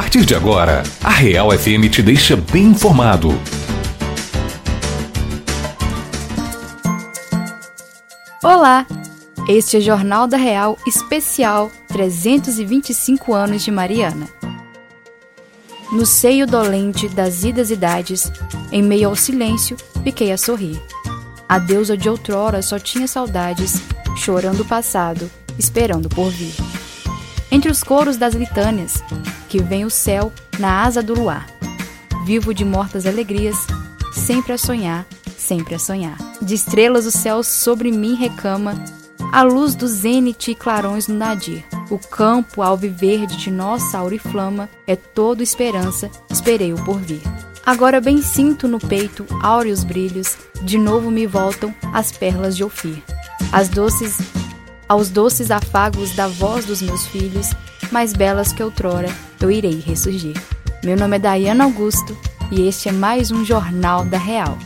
partir de agora, a Real FM te deixa bem informado. Olá! Este é o Jornal da Real Especial 325 anos de Mariana. No seio dolente das idas idades, em meio ao silêncio, fiquei a sorrir. A deusa de outrora só tinha saudades, chorando o passado, esperando por vir. Entre os coros das litânias, que vem o céu na asa do luar. Vivo de mortas alegrias, sempre a sonhar, sempre a sonhar. De estrelas o céu sobre mim recama, a luz do zênite e clarões no nadir. O campo alviverde de nossa auriflama é todo esperança, esperei o porvir. Agora bem sinto no peito áureos brilhos, de novo me voltam as perlas de Ofir. As doces, aos doces afagos da voz dos meus filhos, mais belas que outrora, eu irei ressurgir. Meu nome é Dayana Augusto e este é mais um Jornal da Real.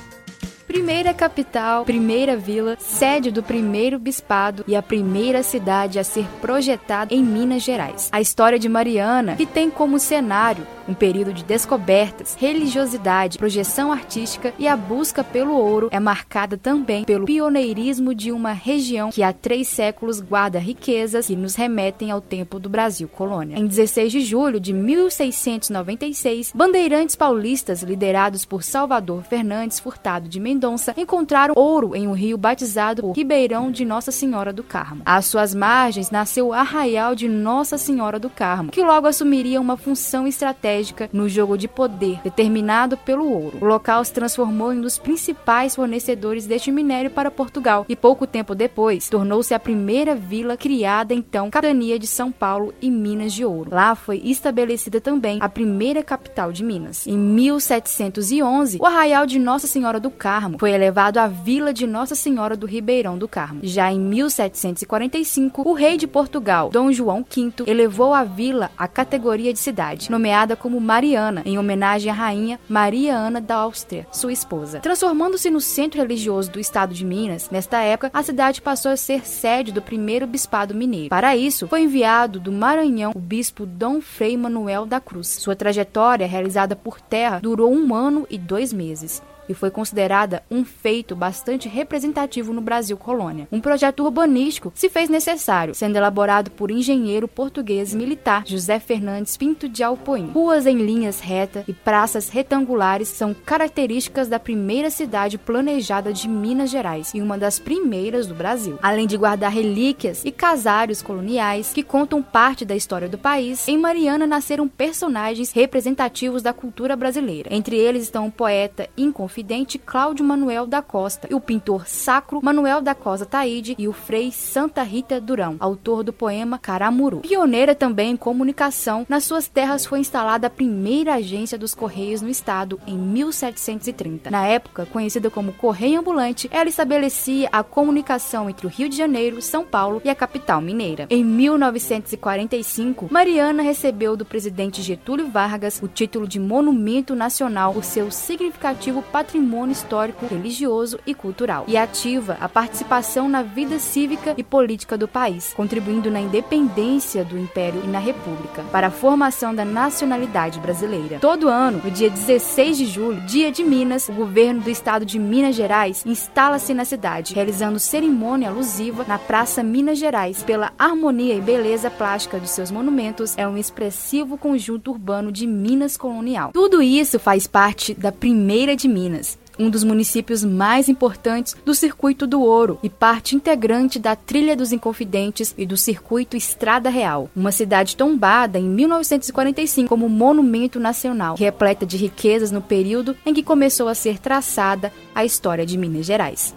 Primeira capital, primeira vila, sede do primeiro bispado e a primeira cidade a ser projetada em Minas Gerais. A história de Mariana, que tem como cenário um período de descobertas, religiosidade, projeção artística e a busca pelo ouro, é marcada também pelo pioneirismo de uma região que há três séculos guarda riquezas que nos remetem ao tempo do Brasil colônia. Em 16 de julho de 1696, bandeirantes paulistas liderados por Salvador Fernandes Furtado de Mendonça encontraram ouro em um rio batizado por Ribeirão de Nossa Senhora do Carmo. Às suas margens nasceu o Arraial de Nossa Senhora do Carmo, que logo assumiria uma função estratégica no jogo de poder determinado pelo ouro. O local se transformou em um dos principais fornecedores deste minério para Portugal e pouco tempo depois tornou-se a primeira vila criada então capitania de São Paulo e Minas de Ouro. Lá foi estabelecida também a primeira capital de Minas. Em 1711, o Arraial de Nossa Senhora do Carmo foi elevado à vila de Nossa Senhora do Ribeirão do Carmo. Já em 1745, o rei de Portugal, Dom João V, elevou a vila à categoria de cidade, nomeada como Mariana, em homenagem à rainha Maria Ana da Áustria, sua esposa. Transformando-se no centro religioso do estado de Minas, nesta época, a cidade passou a ser sede do primeiro bispado mineiro. Para isso, foi enviado do Maranhão o bispo Dom Frei Manuel da Cruz. Sua trajetória, realizada por terra, durou um ano e dois meses e foi considerada um feito bastante representativo no Brasil colônia. Um projeto urbanístico se fez necessário, sendo elaborado por engenheiro português militar José Fernandes Pinto de Alpoim. Ruas em linhas retas e praças retangulares são características da primeira cidade planejada de Minas Gerais e uma das primeiras do Brasil. Além de guardar relíquias e casários coloniais que contam parte da história do país, em Mariana nasceram personagens representativos da cultura brasileira. Entre eles estão o poeta inconfundível confidente Cláudio Manuel da Costa, e o pintor sacro Manuel da Costa Taide e o frei Santa Rita Durão, autor do poema Caramuru. Pioneira também em comunicação, nas suas terras foi instalada a primeira agência dos Correios no estado em 1730. Na época, conhecida como Correio Ambulante, ela estabelecia a comunicação entre o Rio de Janeiro, São Paulo e a capital mineira. Em 1945, Mariana recebeu do presidente Getúlio Vargas o título de Monumento Nacional por seu significativo patrimônio patrimônio histórico, religioso e cultural, e ativa a participação na vida cívica e política do país, contribuindo na independência do Império e na República, para a formação da nacionalidade brasileira. Todo ano, no dia 16 de julho, dia de Minas, o governo do estado de Minas Gerais instala-se na cidade, realizando cerimônia alusiva na Praça Minas Gerais. Pela harmonia e beleza plástica de seus monumentos, é um expressivo conjunto urbano de Minas colonial. Tudo isso faz parte da primeira de Minas Campinas, um dos municípios mais importantes do Circuito do Ouro e parte integrante da Trilha dos Inconfidentes e do Circuito Estrada Real, uma cidade tombada em 1945 como monumento nacional, repleta de riquezas no período em que começou a ser traçada a história de Minas Gerais.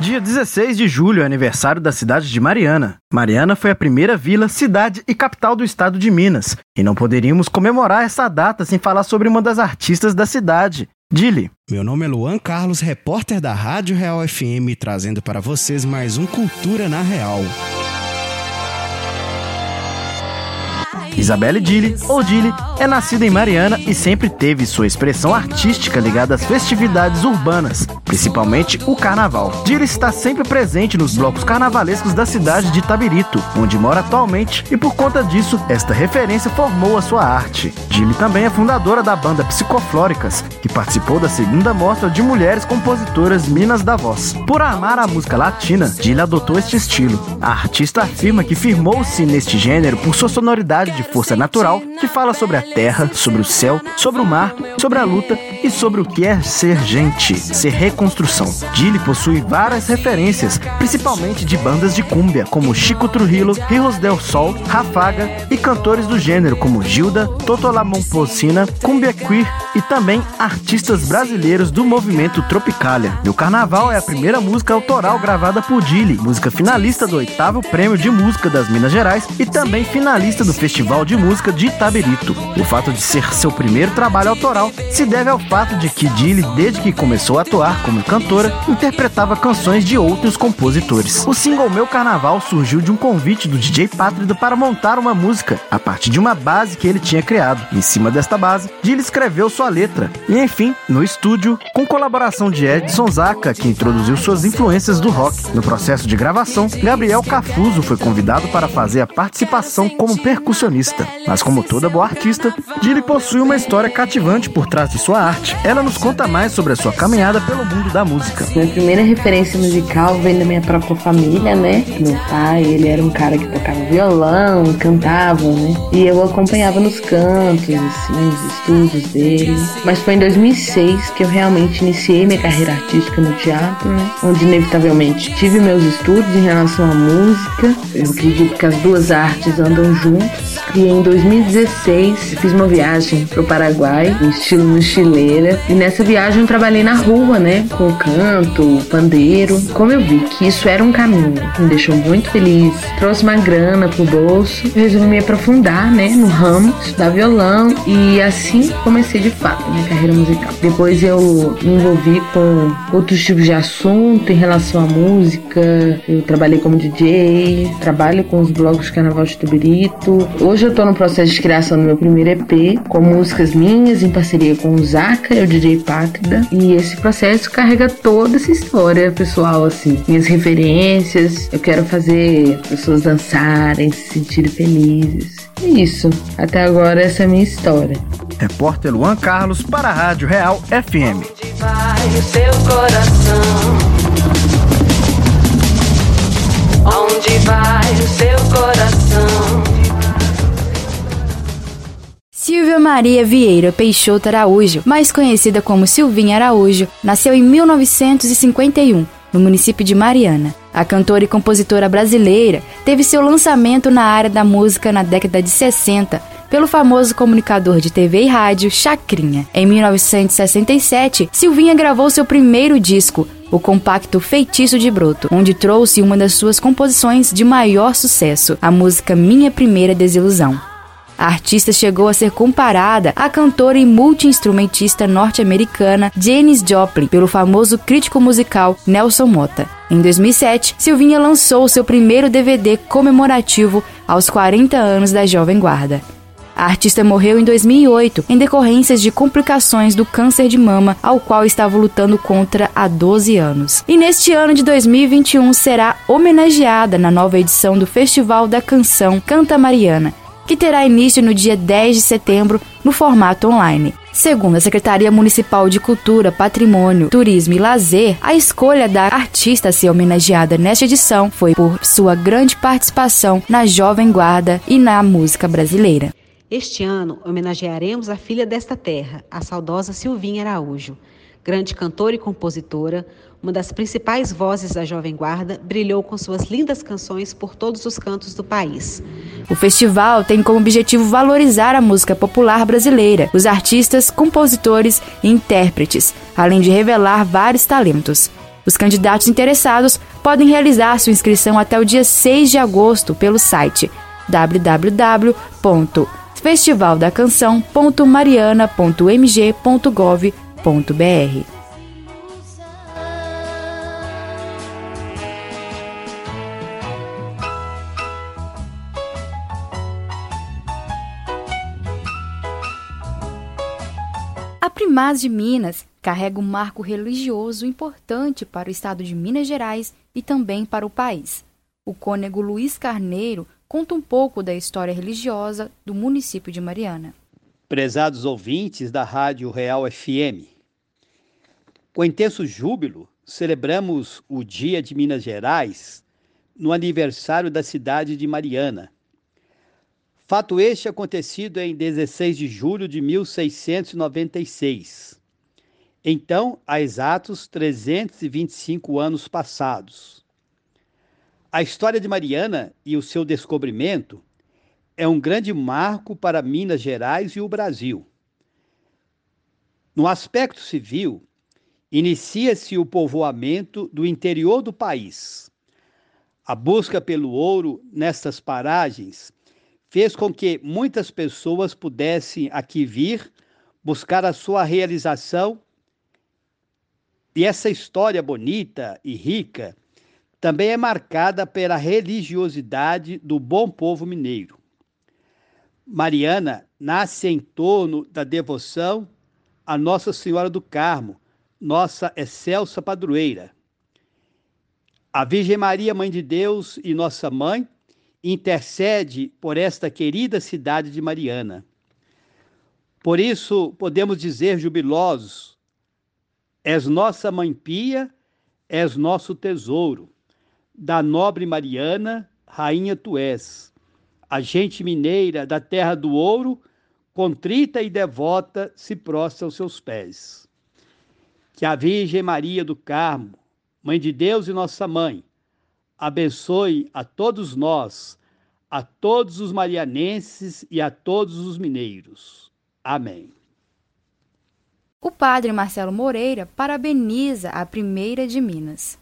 Dia 16 de julho é aniversário da cidade de Mariana. Mariana foi a primeira vila, cidade e capital do estado de Minas, e não poderíamos comemorar essa data sem falar sobre uma das artistas da cidade, Dile. Meu nome é Luan Carlos, repórter da Rádio Real FM, trazendo para vocês mais um Cultura na Real. Isabelle Dille, ou Dille, é nascida em Mariana e sempre teve sua expressão artística ligada às festividades urbanas, principalmente o carnaval. Dille está sempre presente nos blocos carnavalescos da cidade de Itabirito, onde mora atualmente, e por conta disso, esta referência formou a sua arte. Dille também é fundadora da banda Psicoflóricas, que participou da segunda mostra de mulheres compositoras Minas da Voz. Por amar a música latina, Dille adotou este estilo. A artista afirma que firmou-se neste gênero por sua sonoridade de força natural que fala sobre a terra, sobre o céu, sobre o mar, sobre a luta e sobre o que é ser gente, ser reconstrução. Dili possui várias referências, principalmente de bandas de cúmbia, como Chico Trujillo, Rios del Sol, Rafaga e cantores do gênero como Gilda, Totolamon Pocina, Cumbia Queer e também artistas brasileiros do movimento Tropicalia. E o Carnaval é a primeira música autoral gravada por Dili, música finalista do oitavo Prêmio de Música das Minas Gerais e também finalista do Festival de Música de Itabirito. O fato de ser seu primeiro trabalho autoral se deve ao fato de que Dili, desde que começou a atuar como cantora, interpretava canções de outros compositores. O single Meu Carnaval surgiu de um convite do DJ Pátrido para montar uma música, a partir de uma base que ele tinha criado. Em cima desta base, Dili escreveu sua letra. E enfim, no estúdio, com colaboração de Edson Zaca, que introduziu suas influências do rock. No processo de gravação, Gabriel Cafuso foi convidado para fazer a participação como percussionista. Mas como toda boa artista, Dili possui uma história cativante por trás de sua arte. Ela nos conta mais sobre a sua caminhada pelo mundo da música. Minha primeira referência musical vem da minha própria família, né? Meu pai, ele era um cara que tocava violão, cantava, né? E eu acompanhava nos cantos, nos estudos dele. Mas foi em 2006 que eu realmente iniciei minha carreira artística no teatro, né? Onde inevitavelmente tive meus estudos em relação à música. Eu acredito que as duas artes andam juntas. E em 2016 fiz uma viagem pro Paraguai, estilo mochileira. E nessa viagem eu trabalhei na rua, né? Com canto, pandeiro. Como eu vi que isso era um caminho me deixou muito feliz, trouxe uma grana pro bolso, resolvi me aprofundar, né? No ramo, estudar violão. E assim comecei de fato minha carreira musical. Depois eu me envolvi com outros tipos de assunto em relação à música. Eu trabalhei como DJ, trabalho com os blogs de Carnaval de Tubirito. Hoje eu tô no processo de criação do meu primeiro EP, com músicas minhas em parceria com o Zaca e o DJ Pátrida. E esse processo carrega toda essa história pessoal, assim, minhas referências. Eu quero fazer pessoas dançarem, se sentirem felizes. É isso. Até agora essa é a minha história. Repórter Luan Carlos para a Rádio Real FM. Onde vai o seu coração? Onde vai o seu coração? Maria Vieira Peixoto Araújo, mais conhecida como Silvinha Araújo, nasceu em 1951, no município de Mariana. A cantora e compositora brasileira teve seu lançamento na área da música na década de 60 pelo famoso comunicador de TV e rádio Chacrinha. Em 1967, Silvinha gravou seu primeiro disco, o compacto Feitiço de Broto, onde trouxe uma das suas composições de maior sucesso, a música Minha Primeira Desilusão. A artista chegou a ser comparada à cantora e multi-instrumentista norte-americana Janis Joplin pelo famoso crítico musical Nelson Mota. Em 2007, Silvinha lançou seu primeiro DVD comemorativo aos 40 anos da Jovem Guarda. A artista morreu em 2008 em decorrências de complicações do câncer de mama, ao qual estava lutando contra há 12 anos. E neste ano de 2021 será homenageada na nova edição do Festival da Canção Canta Mariana, que terá início no dia 10 de setembro no formato online. Segundo a Secretaria Municipal de Cultura, Patrimônio, Turismo e Lazer, a escolha da artista a ser homenageada nesta edição foi por sua grande participação na Jovem Guarda e na música brasileira. Este ano homenagearemos a filha desta terra, a saudosa Silvinha Araújo. Grande cantora e compositora, uma das principais vozes da Jovem Guarda, brilhou com suas lindas canções por todos os cantos do país. O festival tem como objetivo valorizar a música popular brasileira, os artistas, compositores e intérpretes, além de revelar vários talentos. Os candidatos interessados podem realizar sua inscrição até o dia 6 de agosto pelo site www.festivaldacanção.mariana.mg.gov.br. Primaz de Minas carrega um marco religioso importante para o estado de Minas Gerais e também para o país. O cônego Luiz Carneiro conta um pouco da história religiosa do município de Mariana. Prezados ouvintes da Rádio Real FM, com intenso júbilo, celebramos o Dia de Minas Gerais no aniversário da cidade de Mariana. Fato este acontecido em 16 de julho de 1696. Então, há exatos 325 anos passados. A história de Mariana e o seu descobrimento é um grande marco para Minas Gerais e o Brasil. No aspecto civil, inicia-se o povoamento do interior do país. A busca pelo ouro nestas paragens fez com que muitas pessoas pudessem aqui vir buscar a sua realização. E essa história bonita e rica também é marcada pela religiosidade do bom povo mineiro. Mariana nasce em torno da devoção a Nossa Senhora do Carmo, nossa excelsa padroeira. A Virgem Maria, Mãe de Deus e Nossa Mãe, intercede por esta querida cidade de Mariana. Por isso, podemos dizer jubilosos: És nossa mãe pia, és nosso tesouro. Da nobre Mariana, rainha tu és. A gente mineira da terra do ouro, contrita e devota, se prostra aos seus pés. Que a Virgem Maria do Carmo, Mãe de Deus e nossa mãe, abençoe a todos nós, a todos os marianenses e a todos os mineiros. Amém. O padre Marcelo Moreira parabeniza a primeira de Minas.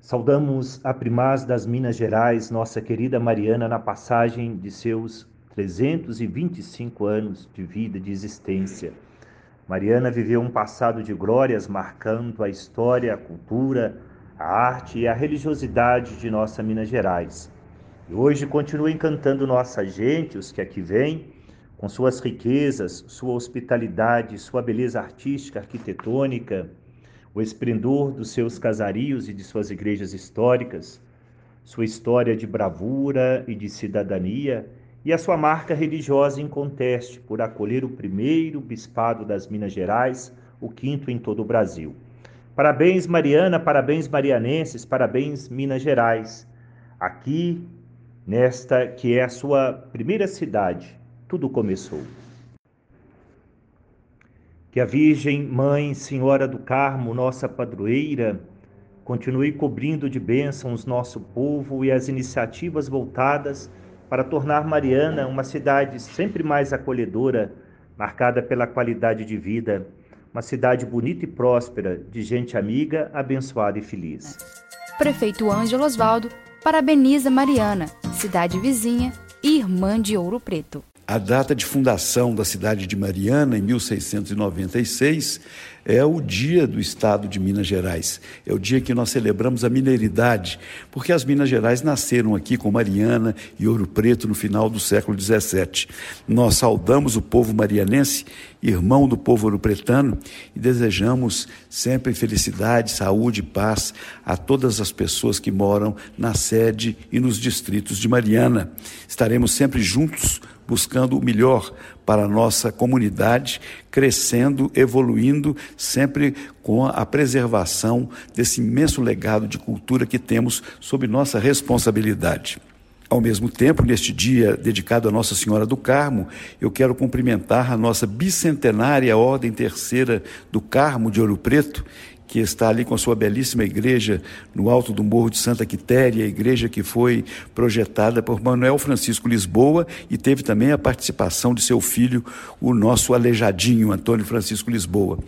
Saudamos a primaz das Minas Gerais, nossa querida Mariana, na passagem de seus 325 anos de vida, de existência. Mariana viveu um passado de glórias marcando a história, a cultura, a arte e a religiosidade de nossa Minas Gerais. E hoje continua encantando nossa gente, os que aqui vêm, com suas riquezas, sua hospitalidade, sua beleza artística, arquitetônica, o esplendor dos seus casarios e de suas igrejas históricas, sua história de bravura e de cidadania e a sua marca religiosa inconteste por acolher o primeiro bispado das Minas Gerais, o quinto em todo o Brasil. Parabéns, Mariana, parabéns, marianenses, parabéns, Minas Gerais. Aqui, nesta que é a sua primeira cidade, tudo começou. Que a Virgem Mãe, Senhora do Carmo, nossa padroeira, continue cobrindo de bênçãos nosso povo e as iniciativas voltadas para tornar Mariana uma cidade sempre mais acolhedora, marcada pela qualidade de vida uma cidade bonita e próspera, de gente amiga, abençoada e feliz. Prefeito Ângelo Osvaldo parabeniza Mariana, cidade vizinha e irmã de Ouro Preto. A data de fundação da cidade de Mariana, em 1696, é o dia do estado de Minas Gerais. É o dia que nós celebramos a mineiridade, porque as Minas Gerais nasceram aqui com Mariana e Ouro Preto no final do século XVII. Nós saudamos o povo marianense, irmão do povo ouro-pretano, e desejamos sempre felicidade, saúde e paz a todas as pessoas que moram na sede e nos distritos de Mariana. Estaremos sempre juntos buscando o melhor para a nossa comunidade, crescendo, evoluindo, sempre com a preservação desse imenso legado de cultura que temos sob nossa responsabilidade. Ao mesmo tempo, neste dia dedicado a Nossa Senhora do Carmo, eu quero cumprimentar a nossa bicentenária Ordem Terceira do Carmo de Ouro Preto, que está ali com a sua belíssima igreja no alto do Morro de Santa Quitéria, a igreja que foi projetada por Manuel Francisco Lisboa e teve também a participação de seu filho, o nosso aleijadinho, Antônio Francisco Lisboa.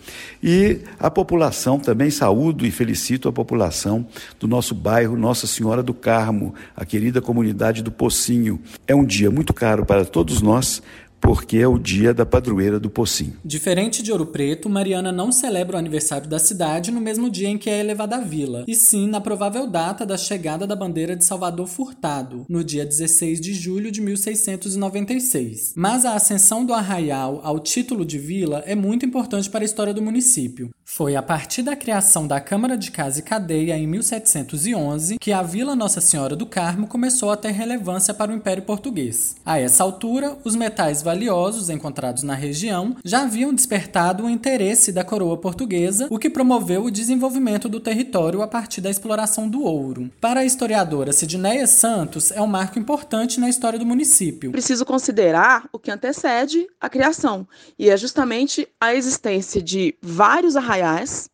E a população também saúdo e felicito a população do nosso bairro Nossa Senhora do Carmo, a querida comunidade do Pocinho. É um dia muito caro para todos nós, porque é o dia da padroeira do Pocinho. Diferente de Ouro Preto, Mariana não celebra o aniversário da cidade no mesmo dia em que é elevada à vila, e sim na provável data da chegada da bandeira de Salvador Furtado, no dia 16 de julho de 1696. Mas a ascensão do arraial ao título de vila é muito importante para a história do município. Foi a partir da criação da Câmara de Casa e Cadeia em 1711 que a Vila Nossa Senhora do Carmo começou a ter relevância para o Império Português. A essa altura, os metais valiosos encontrados na região já haviam despertado o interesse da coroa portuguesa, o que promoveu o desenvolvimento do território a partir da exploração do ouro. Para a historiadora Sidneia Santos, é um marco importante na história do município. Preciso considerar o que antecede a criação, e é justamente a existência de vários arraiais,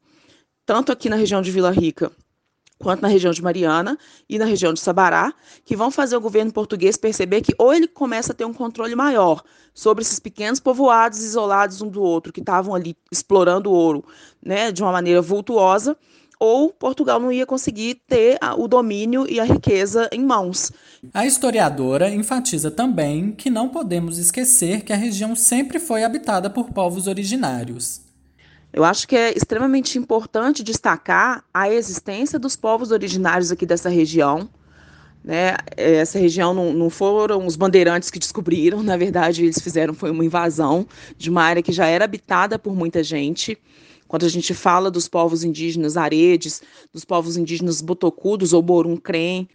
tanto aqui na região de Vila Rica quanto na região de Mariana e na região de Sabará, que vão fazer o governo português perceber que ou ele começa a ter um controle maior sobre esses pequenos povoados isolados um do outro, que estavam ali explorando o ouro né, de uma maneira vultuosa, ou Portugal não ia conseguir ter o domínio e a riqueza em mãos. A historiadora enfatiza também que não podemos esquecer que a região sempre foi habitada por povos originários. Eu acho que é extremamente importante destacar a existência dos povos originários aqui dessa região. Né? Essa região não, não foram os bandeirantes que descobriram, na verdade, eles fizeram foi uma invasão de uma área que já era habitada por muita gente. Quando a gente fala dos povos indígenas aredes, dos povos indígenas botocudos ou borum-crem.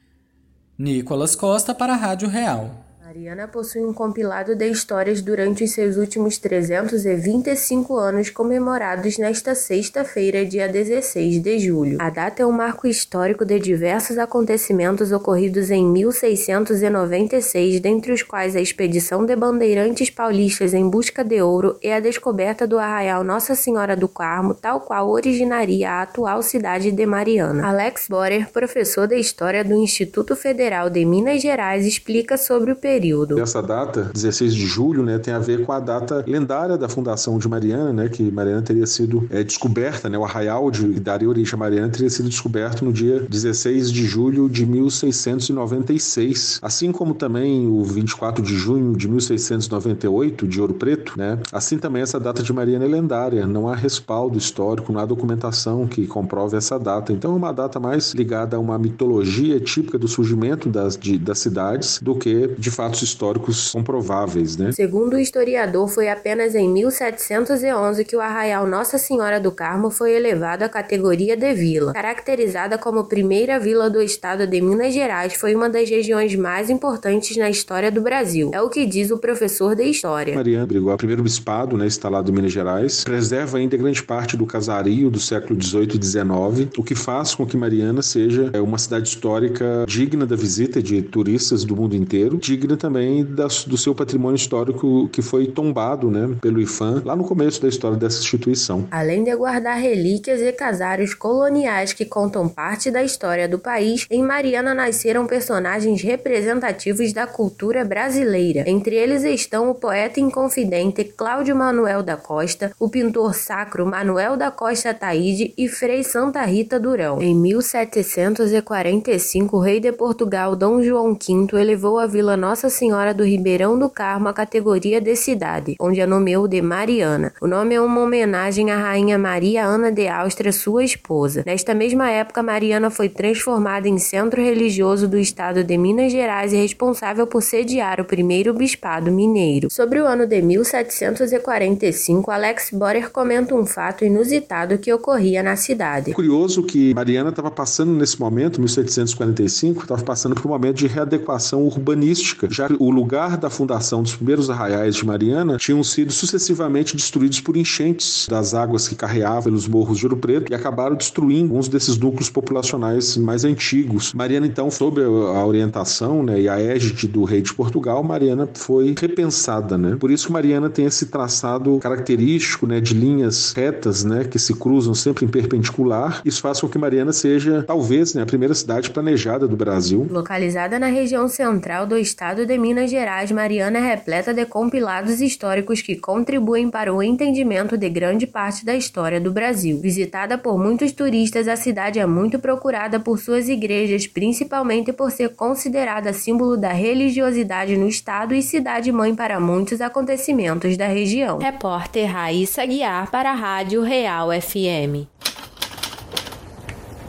Nicolas Costa para a Rádio Real. Mariana possui um compilado de histórias durante os seus últimos 325 anos comemorados nesta sexta-feira, dia 16 de julho. A data é um marco histórico de diversos acontecimentos ocorridos em 1696, dentre os quais a expedição de bandeirantes paulistas em busca de ouro e a descoberta do arraial Nossa Senhora do Carmo, tal qual originaria a atual cidade de Mariana. Alex Borer, professor de História do Instituto Federal de Minas Gerais, explica sobre o período período. Essa data, 16 de julho, né, tem a ver com a data lendária da fundação de Mariana, né, que Mariana teria sido é, descoberta, né, o arraial de, que daria origem a Mariana teria sido descoberto no dia 16 de julho de 1696. Assim como também o 24 de junho de 1698, de Ouro Preto, né, assim também essa data de Mariana é lendária, não há respaldo histórico, não há documentação que comprove essa data. Então é uma data mais ligada a uma mitologia típica do surgimento das, de, das cidades do que, de fato, fatos históricos comprováveis, né? Segundo o historiador, foi apenas em 1711 que o arraial Nossa Senhora do Carmo foi elevado à categoria de vila. Caracterizada como primeira vila do estado de Minas Gerais, foi uma das regiões mais importantes na história do Brasil. É o que diz o professor de história. Mariana brigou a primeiro bispado, né, instalado em Minas Gerais, preserva ainda grande parte do casario do século 18 e 19, o que faz com que Mariana seja é, uma cidade histórica digna da visita de turistas do mundo inteiro, digna também do seu patrimônio histórico que foi tombado né, pelo IFAM lá no começo da história dessa instituição. Além de guardar relíquias e casários coloniais que contam parte da história do país, em Mariana nasceram personagens representativos da cultura brasileira. Entre eles estão o poeta inconfidente Cláudio Manuel da Costa, o pintor sacro Manuel da Costa Taide e Frei Santa Rita Durão. Em 1745, o rei de Portugal Dom João V elevou a Vila Nossa nossa Senhora do Ribeirão do Carmo a categoria de cidade, onde a nomeou de Mariana. O nome é uma homenagem à Rainha Maria Ana de Áustria, sua esposa. Nesta mesma época, Mariana foi transformada em centro religioso do estado de Minas Gerais e responsável por sediar o primeiro bispado mineiro. Sobre o ano de 1745, Alex Borer comenta um fato inusitado que ocorria na cidade. É curioso que Mariana estava passando nesse momento, 1745, estava passando por um momento de readequação urbanística já que o lugar da fundação dos primeiros arraiais de Mariana tinham sido sucessivamente destruídos por enchentes das águas que carreavam pelos morros de Ouro Preto e acabaram destruindo alguns desses núcleos populacionais mais antigos. Mariana, então, sob a orientação né, e a égide do rei de Portugal, Mariana foi repensada. Né? Por isso que Mariana tem esse traçado característico né, de linhas retas né, que se cruzam sempre em perpendicular. Isso faz com que Mariana seja, talvez, né, a primeira cidade planejada do Brasil. Localizada na região central do estado de Minas Gerais, Mariana é repleta de compilados históricos que contribuem para o entendimento de grande parte da história do Brasil. Visitada por muitos turistas, a cidade é muito procurada por suas igrejas, principalmente por ser considerada símbolo da religiosidade no estado e cidade-mãe para muitos acontecimentos da região. Repórter Raíssa Guiar para a Rádio Real FM.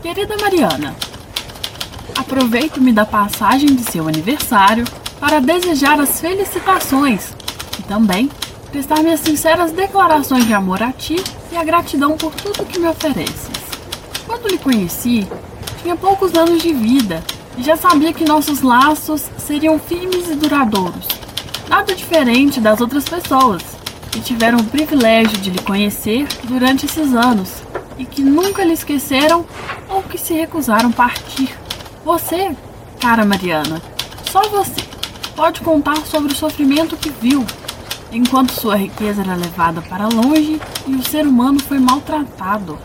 Querida Mariana, aproveito-me da passagem de seu aniversário para desejar as felicitações e também prestar minhas sinceras declarações de amor a ti e a gratidão por tudo que me ofereces. Quando lhe conheci, tinha poucos anos de vida e já sabia que nossos laços seriam firmes e duradouros, nada diferente das outras pessoas que tiveram o privilégio de lhe conhecer durante esses anos e que nunca lhe esqueceram ou que se recusaram partir. Você, cara Mariana, só você pode contar sobre o sofrimento que viu, enquanto sua riqueza era levada para longe e o ser humano foi maltratado.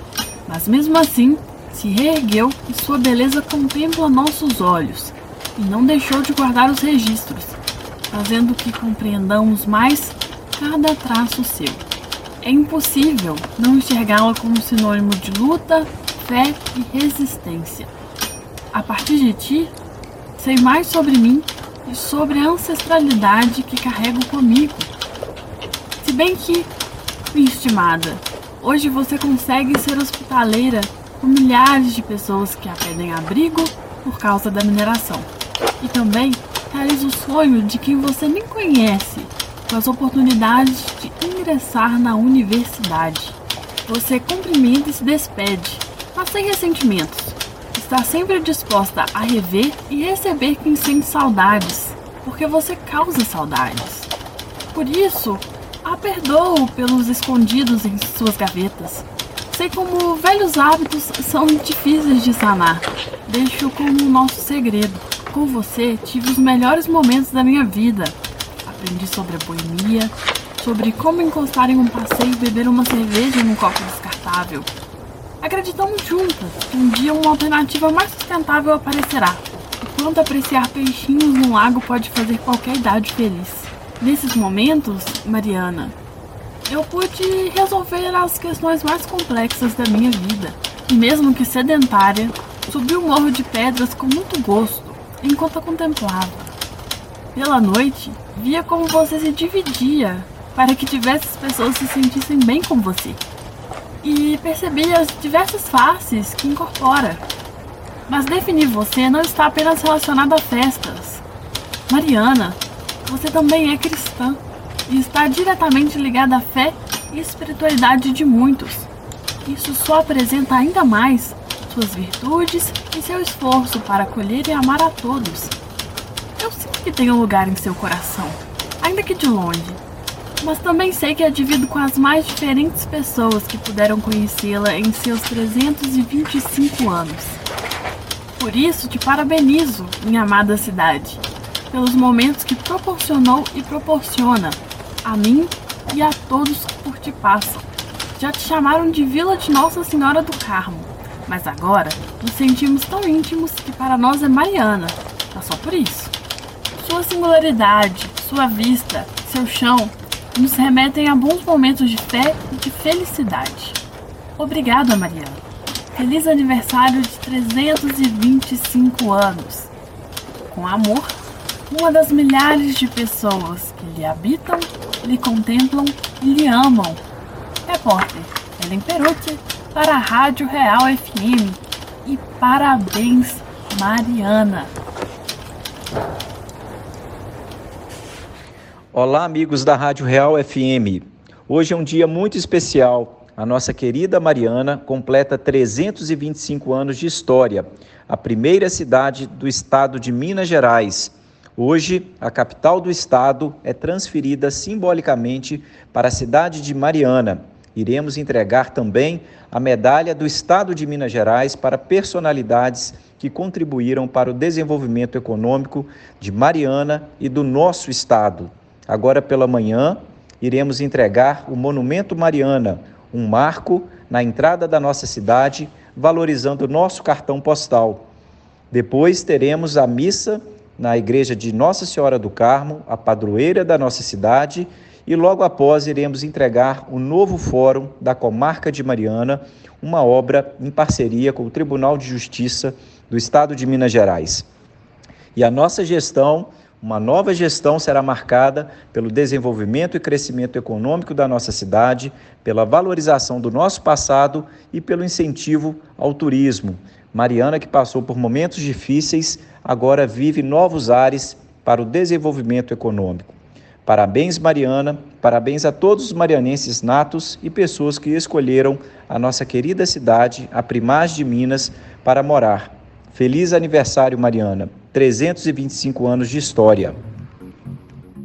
Mas mesmo assim, se reergueu e sua beleza contempla nossos olhos, e não deixou de guardar os registros, fazendo que compreendamos mais cada traço seu. É impossível não enxergá-la como sinônimo de luta, fé e resistência. A partir de ti, sei mais sobre mim e sobre a ancestralidade que carrego comigo. Se bem que, minha estimada, hoje você consegue ser hospitaleira com milhares de pessoas que a pedem abrigo por causa da mineração. E também realiza o sonho de quem você nem conhece com as oportunidades de ingressar na universidade. Você cumprimenta e se despede, mas sem ressentimentos. Está sempre disposta a rever e receber quem sente saudades, porque você causa saudades. Por isso, a perdoo pelos escondidos em suas gavetas. Sei como velhos hábitos são difíceis de sanar. Deixo como nosso segredo. Com você, tive os melhores momentos da minha vida. Aprendi sobre a boemia, sobre como encostar em um passeio e beber uma cerveja num copo descartável. Acreditamos juntas que um dia uma alternativa mais sustentável aparecerá. Quanto apreciar peixinhos no lago pode fazer qualquer idade feliz. Nesses momentos, Mariana, eu pude resolver as questões mais complexas da minha vida. E mesmo que sedentária, subi o morro de pedras com muito gosto, enquanto a contemplava. Pela noite, via como você se dividia para que diversas pessoas se sentissem bem com você. E percebi as diversas faces que incorpora. Mas definir você não está apenas relacionado a festas. Mariana, você também é cristã e está diretamente ligada à fé e espiritualidade de muitos. Isso só apresenta ainda mais suas virtudes e seu esforço para acolher e amar a todos. Eu sinto que tenho um lugar em seu coração, ainda que de longe, mas também sei que a divido com as mais diferentes pessoas que puderam conhecê-la em seus 325 anos. Por isso te parabenizo, minha amada cidade, pelos momentos que proporcionou e proporciona a mim e a todos que por ti passam. Já te chamaram de Vila de Nossa Senhora do Carmo, mas agora nos sentimos tão íntimos que para nós é Mariana, mas só por isso. Sua singularidade, sua vista, seu chão nos remetem a bons momentos de fé e de felicidade. Obrigada, Mariana. Feliz aniversário de 325 anos. Com amor, uma das milhares de pessoas que lhe habitam, lhe contemplam e lhe amam. Repórter Ellen Perucci para a Rádio Real FM. E parabéns, Mariana. Olá, amigos da Rádio Real FM. Hoje é um dia muito especial. A nossa querida Mariana completa 325 anos de história, a primeira cidade do estado de Minas Gerais, Hoje, a capital do estado é transferida simbolicamente para a cidade de Mariana. Iremos entregar também a medalha do Estado de Minas Gerais para personalidades que contribuíram para o desenvolvimento econômico de Mariana e do nosso estado. Agora pela manhã, iremos entregar o Monumento Mariana, um marco na entrada da nossa cidade, valorizando o nosso cartão postal. Depois teremos a missa na igreja de Nossa Senhora do Carmo, a padroeira da nossa cidade, e logo após iremos entregar o novo fórum da comarca de Mariana, uma obra em parceria com o Tribunal de Justiça do Estado de Minas Gerais. E a nossa gestão, uma nova gestão, será marcada pelo desenvolvimento e crescimento econômico da nossa cidade, pela valorização do nosso passado e pelo incentivo ao turismo. Mariana, que passou por momentos difíceis, agora vive novos ares para o desenvolvimento econômico. Parabéns, Mariana, parabéns a todos os marianenses natos e pessoas que escolheram a nossa querida cidade, a Primaz de Minas, para morar. Feliz aniversário, Mariana. 325 anos de história.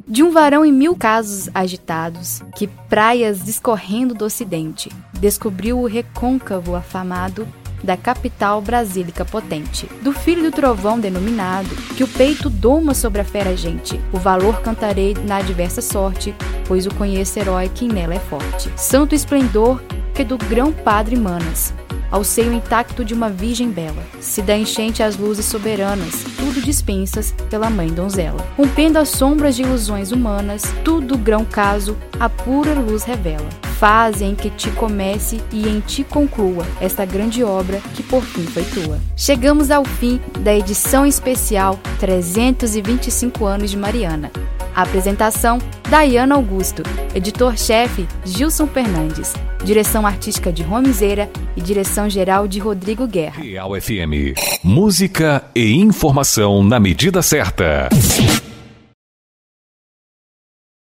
De um varão em mil casos agitados, que praias discorrendo do ocidente, descobriu o recôncavo afamado da capital brasílica potente. Do filho do trovão denominado, que o peito doma sobre a fera gente, o valor cantarei na adversa sorte, pois o conheço herói que nela é forte. Santo esplendor que do grão padre manas, ao seio intacto de uma virgem bela. Se da enchente as luzes soberanas, tudo dispensas pela mãe donzela. Rompendo as sombras de ilusões humanas, tudo grão caso, a pura luz revela. Fase em que te comece e em ti conclua esta grande obra que por fim foi tua. Chegamos ao fim da edição especial 325 anos de Mariana. Apresentação: Dayana Augusto, editor-chefe Gilson Fernandes, direção artística de Romizeira e direção geral de Rodrigo Guerra. Real FM. Música e informação na medida certa.